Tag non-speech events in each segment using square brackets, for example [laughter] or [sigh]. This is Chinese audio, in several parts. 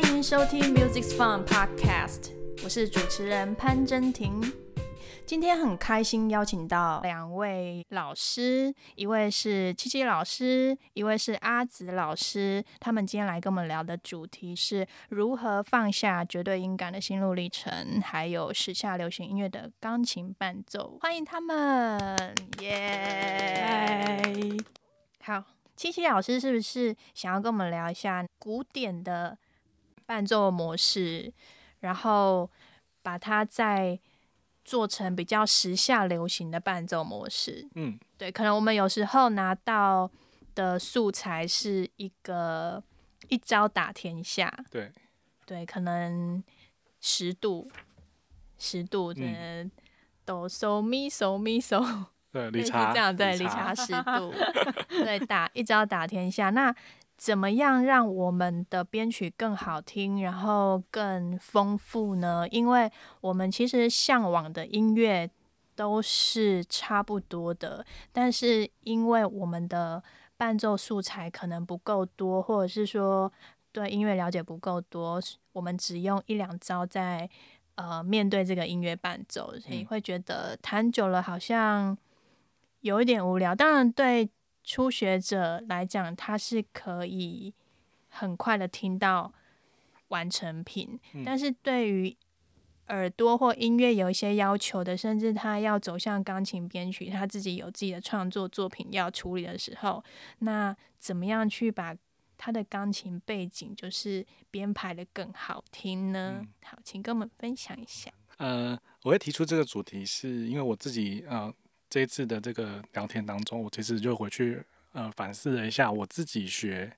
欢迎收听 Music's Fun Podcast，我是主持人潘真婷。今天很开心邀请到两位老师，一位是七七老师，一位是阿紫老师。他们今天来跟我们聊的主题是如何放下绝对音感的心路历程，还有时下流行音乐的钢琴伴奏。欢迎他们，耶！好，七七老师是不是想要跟我们聊一下古典的伴奏模式，然后把它再做成比较时下流行的伴奏模式。嗯，对，可能我们有时候拿到的素材是一个一招打天下，对，对，可能十度，十度，嗯嗯，哆嗦咪嗦咪嗦，对，[laughs] 理查这样，对，理查十度，[laughs] 对，打一招打天下。那怎么样让我们的编曲更好听，然后更丰富呢？因为我们其实向往的音乐都是差不多的，但是因为我们的伴奏素材可能不够多，或者是说对音乐了解不够多，我们只用一两招在呃面对这个音乐伴奏，所以嗯会觉得弹久了好像有一点无聊。当然，对初学者来讲，他是可以很快的听到完成品，嗯但是对于耳朵或音乐有一些要求的，甚至他要走向钢琴编曲，他自己有自己的创作作品要处理的时候，那怎么样去把他的钢琴背景就是编排的更好听呢？嗯好，请跟我们分享一下。呃，我会提出这个主题，是因为我自己呃这一次的这个聊天当中，我其实就回去呃反思了一下我自己学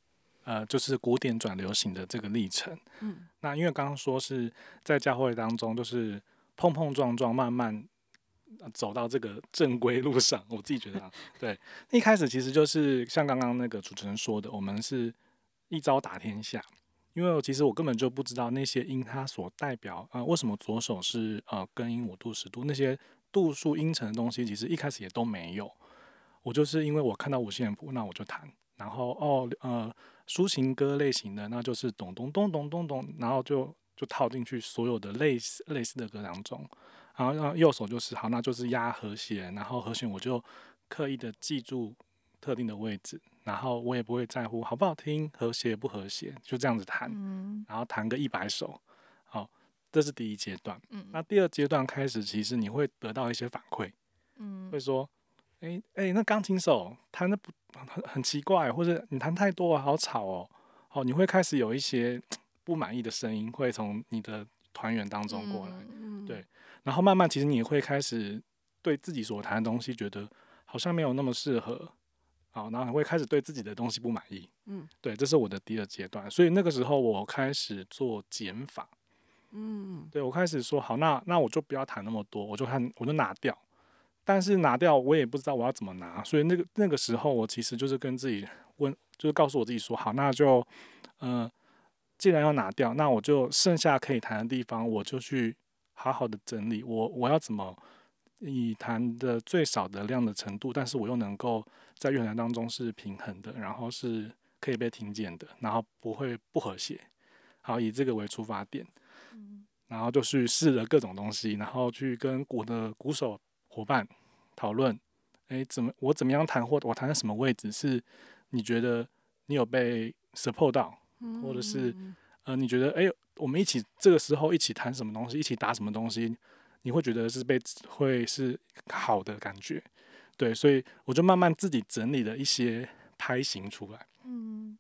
呃就是古典转流行的这个历程。嗯，那因为刚刚说是在教会当中，就是碰碰撞撞，慢慢呃走到这个正规路上。[laughs] 我自己觉得、啊，对，一开始其实就是像刚刚那个主持人说的，我们是一招打天下。因为其实我根本就不知道那些音它所代表呃为什么左手是呃根音五度十度那些度数音程的东西，其实一开始也都没有。我就是因为我看到五线谱，那我就弹，然后哦呃抒情歌类型的，那就是咚咚咚咚咚咚，然后就就套进去所有的类似类似的歌当中，然后让右手就是好，那就是压和弦，然后和弦我就刻意的记住特定的位置，然后我也不会在乎好不好听，和谐不和谐，就这样子弹，嗯。然后弹个一百首，好，这是第一阶段。嗯。那第二阶段开始，其实你会得到一些反馈，嗯。会说，诶诶，那钢琴手弹的不很很奇怪，或者你弹太多了，好吵哦。哦，你会开始有一些不满意的声音会从你的团员当中过来，嗯对。然后慢慢其实你会开始对自己所弹的东西觉得好像没有那么适合，好，然后你会开始对自己的东西不满意，嗯，对，这是我的第二阶段，所以那个时候我开始做减法，嗯对我开始说好，那那我就不要谈那么多，我就看我就拿掉。但是拿掉我也不知道我要怎么拿，所以那个那个时候我其实就是跟自己问，就是告诉我自己说好，那就呃，既然要拿掉，那我就剩下可以谈的地方，我就去好好的整理我我要怎么以谈的最少的量的程度，但是我又能够在乐团当中是平衡的，然后是可以被听见的，然后不会不和谐。好，以这个为出发点。嗯。然后就去试了各种东西，然后去跟鼓的鼓手伙伴讨论，哎，怎么我怎么样弹，或我弹在什么位置是你觉得你有被 support 到，嗯或者是呃，你觉得哎，我们一起这个时候一起弹什么东西，一起打什么东西，你会觉得是被会是好的感觉，对，所以我就慢慢自己整理了一些拍型出来。嗯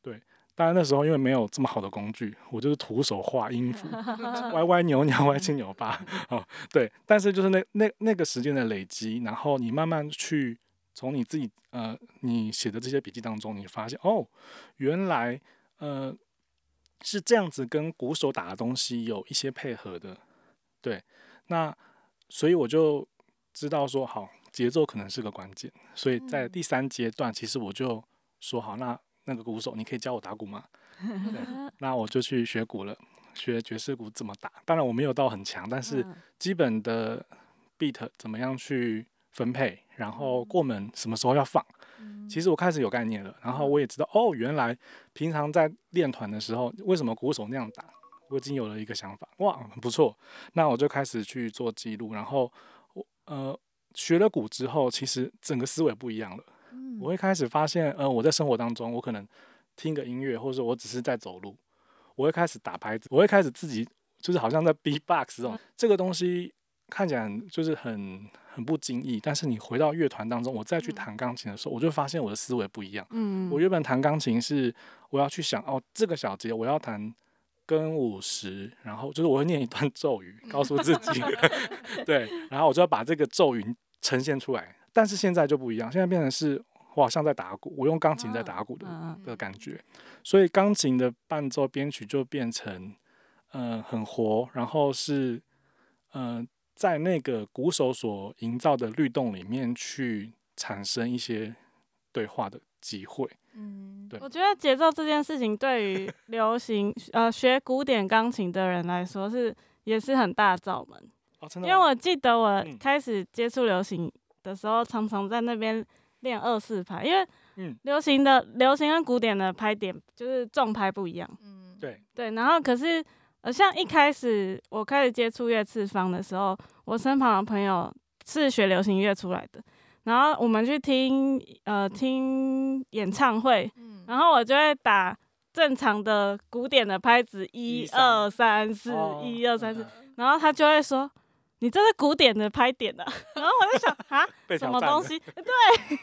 当然那时候因为没有这么好的工具，我就是徒手画音符，[laughs] 歪歪扭扭，歪七扭八 [laughs] 哦，对。但是就是那那那个时间的累积，然后你慢慢去从你自己呃你写的这些笔记当中，你发现哦，原来呃是这样子跟鼓手打的东西有一些配合的，对。那所以我就知道说好，节奏可能是个关键，所以在嗯第三阶段，其实我就说好，那那个鼓手，你可以教我打鼓吗？[laughs] 对，那我就去学鼓了，学爵士鼓怎么打。当然我没有到很强，但是嗯基本的 beat 怎么样去分配，然后过门什么时候要放，嗯其实我开始有概念了。然后我也知道，哦，原来平常在练团的时候，为什么鼓手那样打，我已经有了一个想法，哇，很不错。那我就开始去做记录，然后我呃学了鼓之后，其实整个思维不一样了。我会开始发现，呃，我在生活当中，我可能听个音乐，或者说我只是在走路，我会开始打拍子，我会开始自己就是好像在 B-box 这种这个东西看起来很就是很很不经意，但是你回到乐团当中，我再去弹钢琴的时候，我就发现我的思维不一样。嗯，我原本弹钢琴是我要去想哦，这个小节我要弹跟五十，然后就是我会念一段咒语，告诉自己，[laughs] 对，然后我就要把这个咒语呈现出来。但是现在就不一样，现在变成是我好像在打鼓，我用钢琴在打鼓的嗯的感觉，所以钢琴的伴奏编曲就变成嗯、呃很活，然后是嗯、呃在那个鼓手所营造的律动里面去产生一些对话的机会。嗯，对我。觉得节奏这件事情对于 [laughs] 流行呃学古典钢琴的人来说是也是很大罩门，因为我记得我嗯。开始接触流行的时候，常常在那边练二四拍，因为嗯流行的流行跟古典的拍点就是重拍不一样。嗯，对，对，然后可是呃，像一开始我开始接触乐次方的时候，我身旁的朋友是学流行乐出来的，然后我们去听呃听演唱会，嗯，然后我就会打正常的古典的拍子，一二三四，哦一二三四嗯，然后他就会说。你这是古典的拍点的、然后我就想 [laughs] 啊，[laughs] 什么东西？[laughs] 对，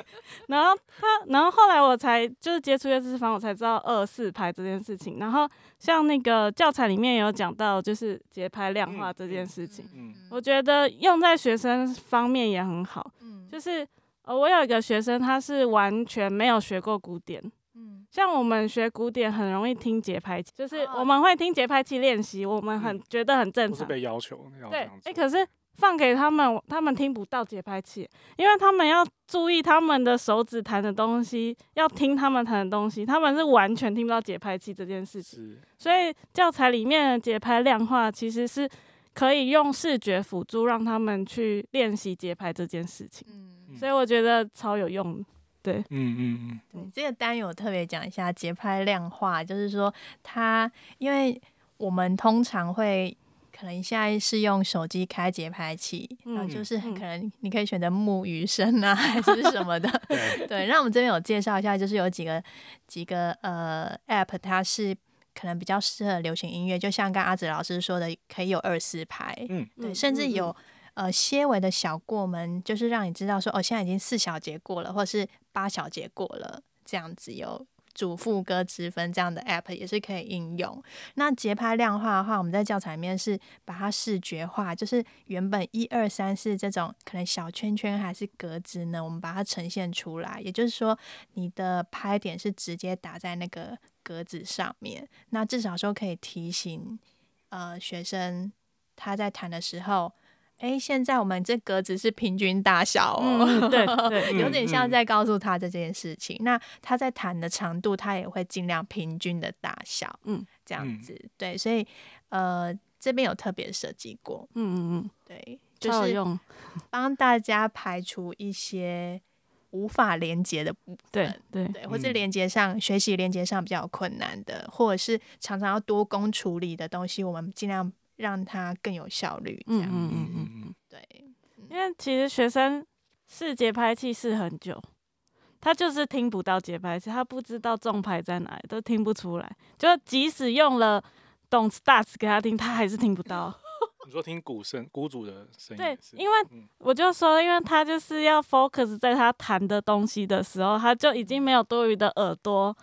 然后他，然后后来我才就是接触乐知识方，我才知道二四拍这件事情。然后像那个教材里面有讲到，就是节拍量化嗯这件事情，嗯我觉得用在学生方面也很好。嗯，就是呃，我有一个学生，他是完全没有学过古典。嗯像我们学古典很容易听节拍器，就是哦我们会听节拍器练习，我们很嗯觉得很正常。不是被要求要对样，哎、做。可是放给他们，他们听不到节拍器，因为他们要注意他们的手指弹的东西，要听他们弹的东西，他们是完全听不到节拍器这件事情。是所以教材里面的节拍量化其实是可以用视觉辅助，让他们去练习节拍这件事情。嗯，所以我觉得超有用的。嗯嗯嗯，对，这个单元我特别讲一下节拍量化，就是说它，因为我们通常会可能现在是用手机开节拍器，然后嗯就是嗯。可能你可以选择木鱼声啊，还是什么的。[laughs] 对，对，那我们这边有介绍一下，就是有几个几个呃 app，它是可能比较适合流行音乐，就像刚阿紫老师说的，可以有二四拍，嗯。对，嗯甚至嗯。有呃些微的小过门，就是让你知道说哦，现在已经四小节过了，或是八小节过了，这样子有主副歌之分这样的 app 也是可以应用。那节拍量化的话，我们在教材里面是把它视觉化，就是原本一二三四这种可能小圈圈还是格子呢，我们把它呈现出来。也就是说，你的拍点是直接打在那个格子上面，那至少说可以提醒呃学生他在弹的时候。诶，现在我们这格子是平均大小哦，[laughs] 嗯，对对，有点像嗯在告诉他这件事情。那他在弹的长度，他也会尽量平均的大小，嗯，这样嗯子。对，所以呃，这边有特别设计过，嗯嗯嗯，对，就是用。帮大家排除一些无法连接的部分。对对，对，或是嗯连接上、学习连接上比较困难的，或者是常常要多工处理的东西，我们尽量让它更有效率。这样，嗯嗯嗯因为其实学生试节拍器试很久，他就是听不到节拍器，他不知道重拍在哪里，都听不出来。就即使用了懂 starts 给他听，他还是听不到。[laughs] 你说听鼓声、鼓组的声音对，因为嗯我就说，因为他就是要 focus 在他弹的东西的时候，他就已经没有多余的耳朵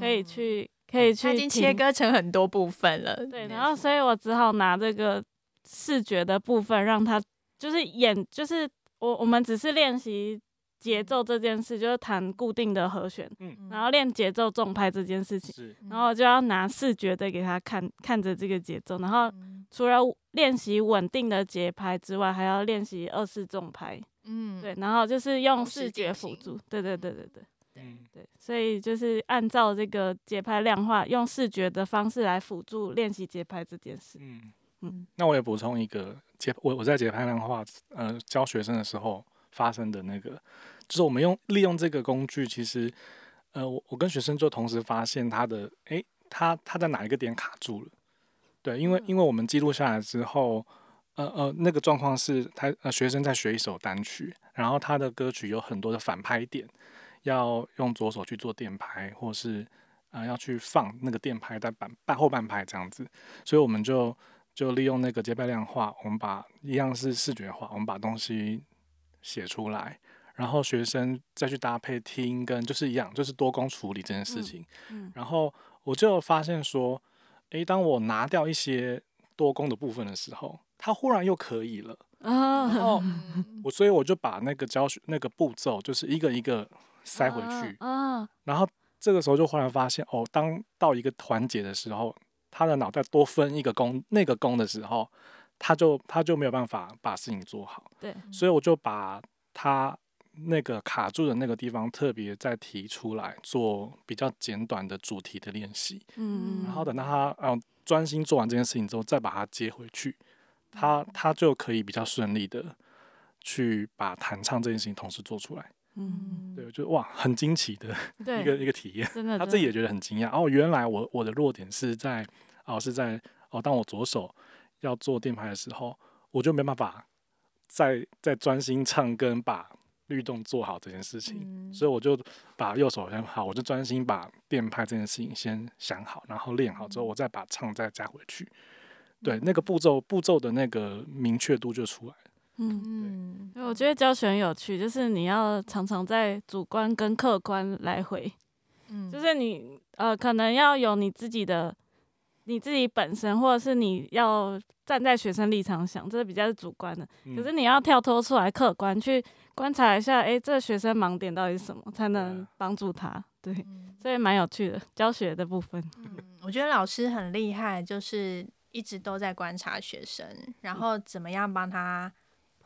可以去可以去他已经切割成很多部分了。对，然后所以我只好拿这个视觉的部分让他就是演，就是我我们只是练习节奏这件事，就是弹固定的和弦，嗯然后练节奏重拍这件事情，是然后就要拿视觉的给他看，看着这个节奏，然后嗯。除了练习稳定的节拍之外，还要练习二四重拍，嗯。对，然后就是用视觉辅助，对对对对。对。嗯。对，所以就是按照这个节拍量化，用视觉的方式来辅助练习节拍这件事。嗯嗯。那我也补充一个节，我我在节拍量化呃教学生的时候发生的那个，就是我们用利用这个工具，其实呃我我跟学生就同时发现他的诶，他他在哪一个点卡住了，对，因为因为我们记录下来之后，呃呃，那个状况是他呃学生在学一首单曲，然后他的歌曲有很多的反拍点，要用左手去做电拍，或是呃要去放那个电拍在半半后半拍这样子，所以我们就就利用那个节拍量化，我们把一样是视觉化，我们把东西写出来，然后学生再去搭配听跟就是一样，就是多工处理这件事情，嗯然后我就发现说，诶，当我拿掉一些多工的部分的时候，它忽然又可以了。[laughs] 然啊，[laughs] 后嗯我所以我就把那个教学那个步骤，就是一个一个塞回去。啊，然后这个时候就忽然发现，哦，当到一个环节的时候，他的脑袋多分一个工那个工的时候，他就他就没有办法把事情做好。对，所以我就把他那个卡住的那个地方特别再提出来，做比较简短的主题的练习。嗯，然后等到他嗯专心做完这件事情之后，再把它接回去，他他就可以比较顺利的去把弹唱这件事情同时做出来。嗯，对，我觉得哇，很惊奇的，一个一个体验。真的，[laughs] 他自己也觉得很惊讶哦，原来我我的弱点是在哦是在哦，当我左手要做电拍的时候，我就没办法再再专心唱跟把律动做好这件事情。嗯所以我就把右手先好，我就专心把电拍这件事情先想好，然后练好之后，我再把唱再加回去。对，那个步骤步骤的那个明确度就出来了。嗯。嗯对我觉得教学很有趣，就是你要常常在主观跟客观来回，嗯就是你呃，可能要有你自己的你自己本身，或者是你要站在学生立场想，这是比较是主观的。嗯可是你要跳脱出来，客观去观察一下，诶，这个学生盲点到底是什么，才能啊帮助他。对，嗯所以蛮有趣的教学的部分。嗯我觉得老师很厉害，就是一直都在观察学生，然后怎么样帮他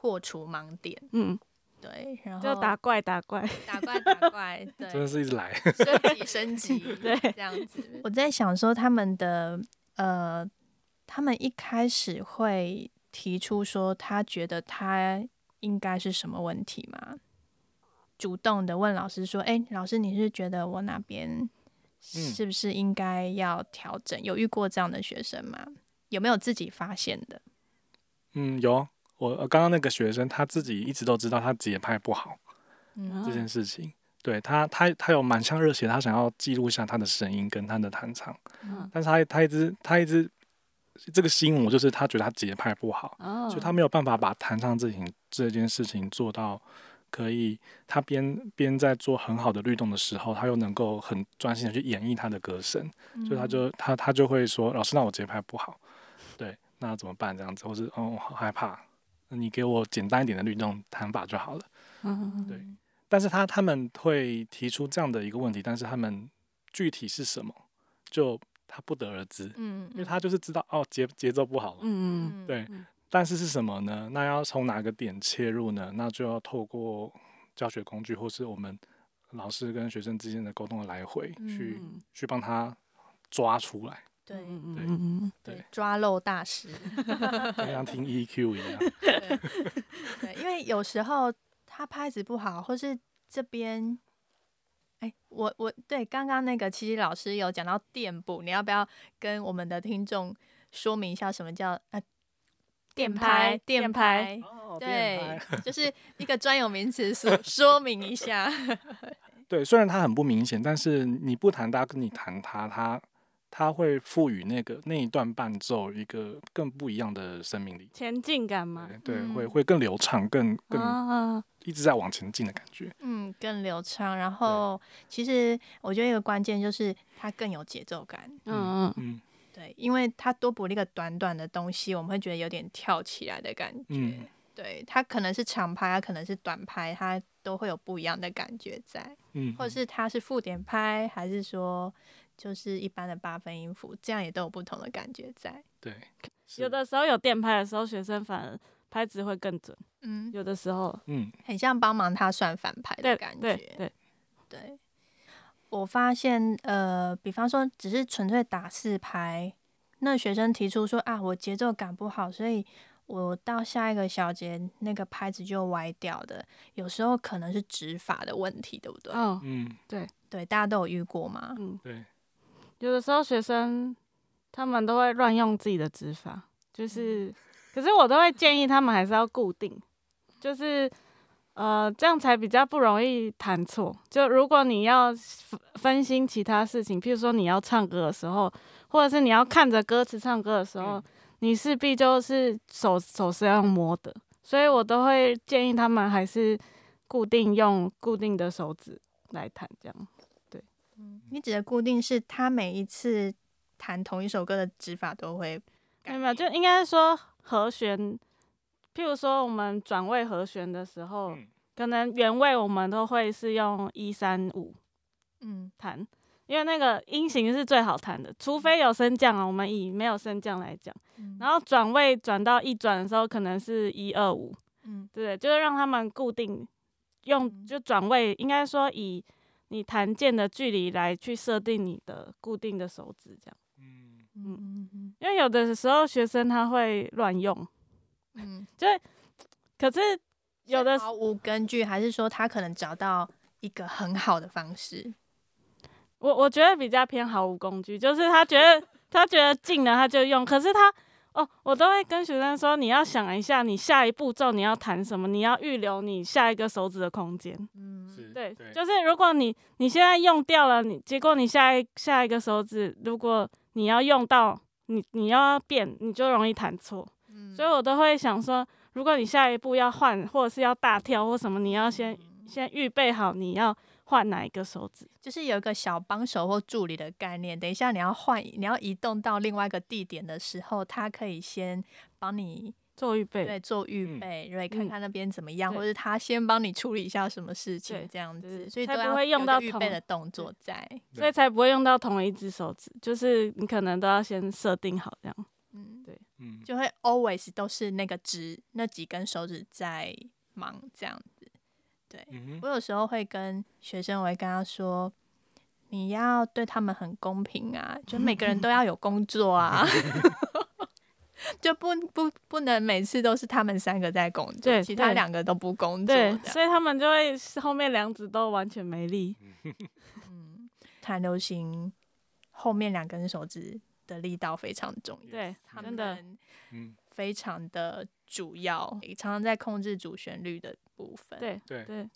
破除盲点。嗯，对，然后就打怪打怪。打怪打怪，[laughs] 对，真的是一直来。升级 [laughs] 升级，对这样子。我在想说，他们的呃，他们一开始会提出说，他觉得他应该是什么问题吗？主动的问老师说：“哎、老师，你是觉得我哪边是不是应该要调整？有遇过这样的学生吗？有没有自己发现的？嗯，有我呃刚刚那个学生他自己一直都知道他节拍不好嗯这件事情。对他，他他有满腔热血，他想要记录下他的声音跟他的弹唱，嗯但是他他一直他一直这个心魔就是他觉得他节拍不好，哦所以他没有办法把弹唱这情这件事情做到可以，他边边在做很好的律动的时候，他又能够很专心的去演绎他的歌声，所以他就他他就会说，老师，那我节拍不好，对，那怎么办？这样子，或是哦，我好害怕，那你给我简单一点的律动弹法就好了。嗯对但是他他们会提出这样的一个问题，但是他们具体是什么，就他不得而知，嗯，因为他就是知道哦节节奏不好了，嗯嗯对嗯，但是是什么呢？那要从哪个点切入呢？那就要透过教学工具，或是我们老师跟学生之间的沟通的来回，去嗯去帮他抓出来，对嗯对嗯嗯对，抓漏大师。[laughs] 就像听 [laughs] EQ 一样。对，[laughs] 对，因为有时候他拍子不好，或是这边，哎、我我对刚刚那个七七老师有讲到电补，你要不要跟我们的听众说明一下什么叫呃电拍拍电电拍哦对，就是一个专有名词，说说明一下。对，虽然它很不明显，但是你不弹它，跟你弹它，它它会赋予那个那一段伴奏一个更不一样的生命力。前进感嘛，对，对，会嗯会更流畅，更更啊，一直在往前进的感觉。嗯，更流畅。然后，其实我觉得一个关键就是它更有节奏感。嗯嗯嗯对，因为它多补了一个短短的东西，我们会觉得有点跳起来的感觉。嗯对，它可能是长拍，它可能是短拍，它都会有不一样的感觉在，嗯，或者是它是附点拍，还是说就是一般的八分音符，这样也都有不同的感觉在。对，有的时候有电拍的时候，学生反而拍子会更准。嗯，有的时候，嗯很像帮忙他算反拍的感觉。对对，对，我发现呃，比方说只是纯粹打四拍，那学生提出说啊，我节奏感不好，所以我到下一个小节那个拍子就歪掉的。有时候可能是指法的问题，对不对？嗯嗯对，大家都有遇过吗？嗯，对，有的时候学生他们都会乱用自己的指法，就是，可是我都会建议他们还是要固定，就是呃这样才比较不容易弹错。就如果你要分分心其他事情，譬如说你要唱歌的时候，或者是你要看着歌词唱歌的时候，嗯你势必就是手手是要用摸的，所以我都会建议他们还是固定用固定的手指来弹这样。你指的固定是他每一次弹同一首歌的指法都会没改有没有，就应该说和弦，譬如说我们转位和弦的时候，嗯可能原位我们都会是用一三五嗯弹，因为那个音型是最好弹的，除非有升降啊，我们以没有升降来讲，嗯然后转位转到一转的时候，可能是一二五，嗯对？就是让他们固定用嗯就转位，应该说以你弹键的距离来去设定你的固定的手指，这样。嗯嗯嗯嗯因为有的时候学生他会乱用，嗯，[laughs] 就可是有的毫无根据，还是说他可能找到一个很好的方式？[laughs] 我我觉得比较偏毫无工具，就是他觉得他觉得近了他就用，可是他哦，我都会跟学生说，你要想一下，你下一步骤你要弹什么，你要预留你下一个手指的空间。嗯是对，对就是如果你你现在用掉了，你结果你下一下一个手指，如果你要用到，你你要变，你就容易弹错。嗯所以我都会想说，如果你下一步要换，或者是要大跳或什么，你要先嗯先预备好你要换哪一个手指。就是有一个小帮手或助理的概念。等一下你要换，你要移动到另外一个地点的时候，他可以先帮你做预备，对做预嗯备，对，看嗯看那边怎么样，对或者他先帮你处理一下什么事情这样子，所以都要有一个会用到同预备的动作在。所以才不会用到同一只手指，就是你可能都要先设定好这样。嗯，对嗯就会 always 都是那个指那几根手指在忙这样子。对，嗯我有时候会跟学生，我会跟他说，你要对他们很公平啊，就每个人都要有工作啊 [laughs] [laughs] 就不不不能每次都是他们三个在工作，其他两个都不工作对，所以他们就会后面两指都完全没力。[laughs] 嗯，弹流行后面两根手指的力道非常重要，对，他真的，们嗯非常的主要，常常在控制主旋律的部分。对对对，